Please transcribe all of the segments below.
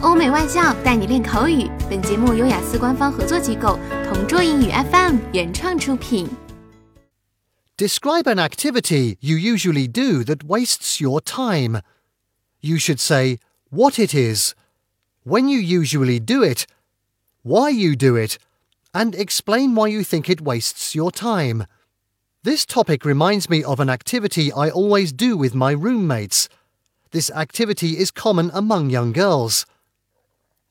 欧美外教带你练口语。本节目由雅思官方合作机构同桌英语 FM 原创出品。Describe an activity you usually do that wastes your time. You should say what it is, when you usually do it, why you do it, and explain why you think it wastes your time. This topic reminds me of an activity I always do with my roommates. This activity is common among young girls.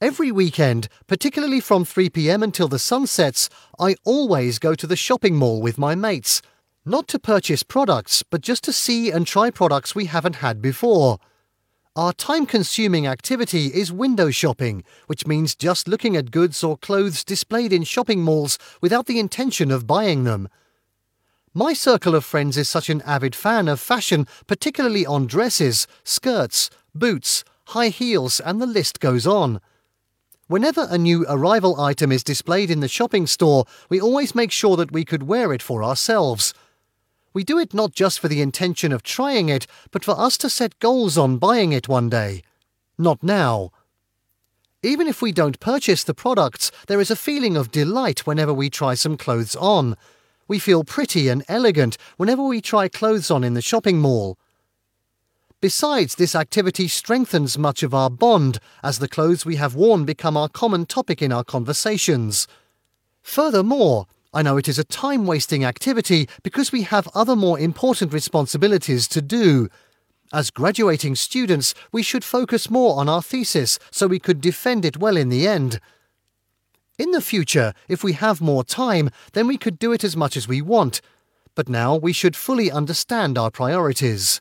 Every weekend, particularly from 3 pm until the sun sets, I always go to the shopping mall with my mates. Not to purchase products, but just to see and try products we haven't had before. Our time consuming activity is window shopping, which means just looking at goods or clothes displayed in shopping malls without the intention of buying them. My circle of friends is such an avid fan of fashion, particularly on dresses, skirts, boots, high heels, and the list goes on. Whenever a new arrival item is displayed in the shopping store, we always make sure that we could wear it for ourselves. We do it not just for the intention of trying it, but for us to set goals on buying it one day. Not now. Even if we don't purchase the products, there is a feeling of delight whenever we try some clothes on. We feel pretty and elegant whenever we try clothes on in the shopping mall. Besides, this activity strengthens much of our bond, as the clothes we have worn become our common topic in our conversations. Furthermore, I know it is a time wasting activity because we have other more important responsibilities to do. As graduating students, we should focus more on our thesis so we could defend it well in the end. In the future, if we have more time, then we could do it as much as we want. But now we should fully understand our priorities.